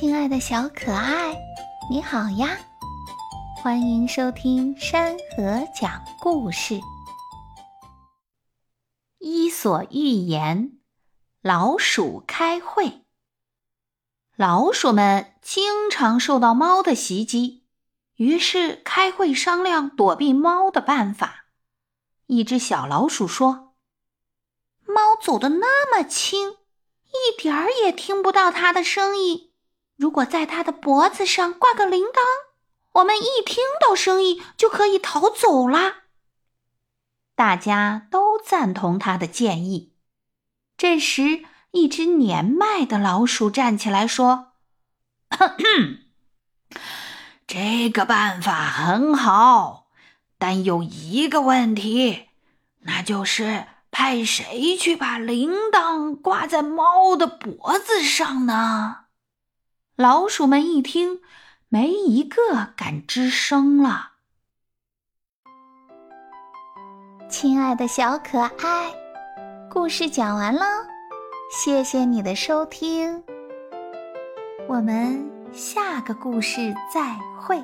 亲爱的小可爱，你好呀！欢迎收听山河讲故事。《伊索寓言》：老鼠开会。老鼠们经常受到猫的袭击，于是开会商量躲避猫的办法。一只小老鼠说：“猫走得那么轻，一点儿也听不到它的声音。”如果在它的脖子上挂个铃铛，我们一听到声音就可以逃走啦。大家都赞同他的建议。这时，一只年迈的老鼠站起来说：“这个办法很好，但有一个问题，那就是派谁去把铃铛挂在猫的脖子上呢？”老鼠们一听，没一个敢吱声了。亲爱的小可爱，故事讲完了，谢谢你的收听，我们下个故事再会。